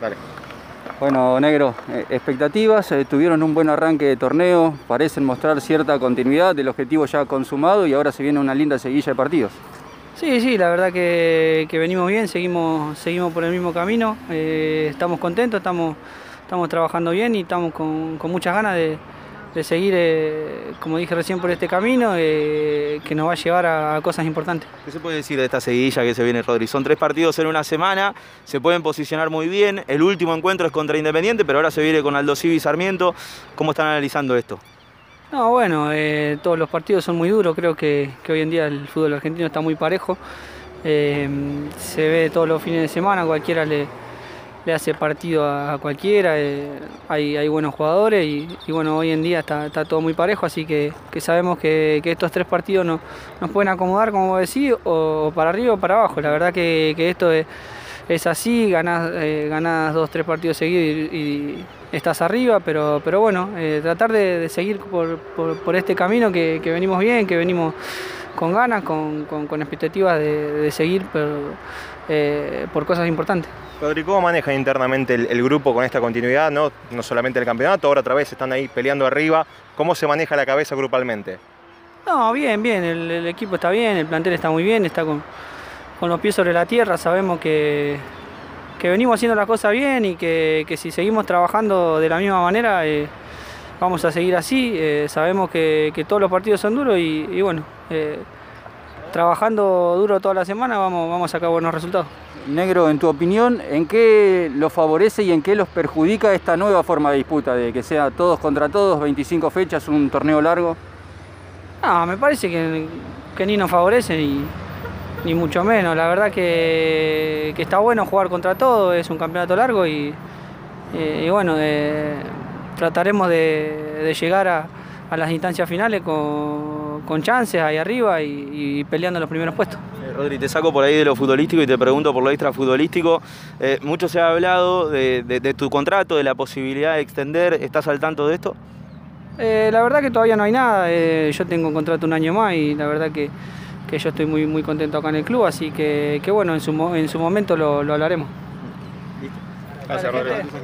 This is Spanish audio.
Dale. Bueno, Negro, eh, expectativas, eh, tuvieron un buen arranque de torneo, parecen mostrar cierta continuidad del objetivo ya consumado y ahora se viene una linda seguilla de partidos. Sí, sí, la verdad que, que venimos bien, seguimos, seguimos por el mismo camino, eh, estamos contentos, estamos, estamos trabajando bien y estamos con, con muchas ganas de, de seguir, eh, como dije recién, por este camino eh, que nos va a llevar a, a cosas importantes. ¿Qué se puede decir de esta seguilla que se viene, Rodri? Son tres partidos en una semana, se pueden posicionar muy bien. El último encuentro es contra Independiente, pero ahora se viene con Aldo Civi y Sarmiento. ¿Cómo están analizando esto? No, bueno, eh, todos los partidos son muy duros, creo que, que hoy en día el fútbol argentino está muy parejo. Se ve todos los fines de semana, cualquiera le, le hace partido a, cualquiera, eh, hay, buenos jugadores y, bueno, hoy en día está, todo muy parejo, así que, sabemos que, estos tres partidos no, nos pueden acomodar, como decís, o, para arriba o para abajo. La verdad que esto es, es así, ganás, eh, ganás dos, tres partidos seguidos y, y estás arriba, pero, pero bueno, eh, tratar de, de seguir por, por, por, este camino que, que, venimos bien, que venimos con ganas, con, con, con expectativas de, de seguir por, eh, por cosas importantes. Rodri, ¿cómo manejan internamente el, el, grupo con esta continuidad? ¿no? no solamente el campeonato, ahora otra vez están ahí peleando arriba. ¿Cómo se maneja la cabeza grupalmente? No, bien, bien, el, el equipo está bien, el plantel está muy bien, está con, con los pies sobre la tierra, sabemos que, que venimos haciendo las cosas bien y que, que, si seguimos trabajando de la misma manera eh, vamos a seguir así. Eh, sabemos que, que, todos los partidos son duros y, y bueno, eh, trabajando duro toda la semana vamos, vamos a sacar buenos resultados. Negro, en tu opinión, ¿en qué los favorece y en qué los perjudica esta nueva forma de disputa, de que sea todos contra todos, 25 fechas, un torneo largo? No, me parece que, que ni nos favorece ni, ni mucho menos. La verdad que, que, está bueno jugar contra todos, es un campeonato largo y, y, y bueno, eh, trataremos de, de llegar a, a, las instancias finales con, con chances ahí arriba y, y peleando los primeros puestos. Rodri, te saco por ahí de lo futbolístico y te pregunto por lo extrafutbolístico. Eh, mucho se ha hablado de, de, de, tu contrato, de la posibilidad de extender. ¿Estás al tanto de esto? Eh, la verdad que todavía no hay nada. Eh, yo tengo un contrato un año más y la verdad que, que yo estoy muy, muy contento acá en el club. Así que, que bueno, en su, en su momento lo, lo hablaremos. Listo. Gracias.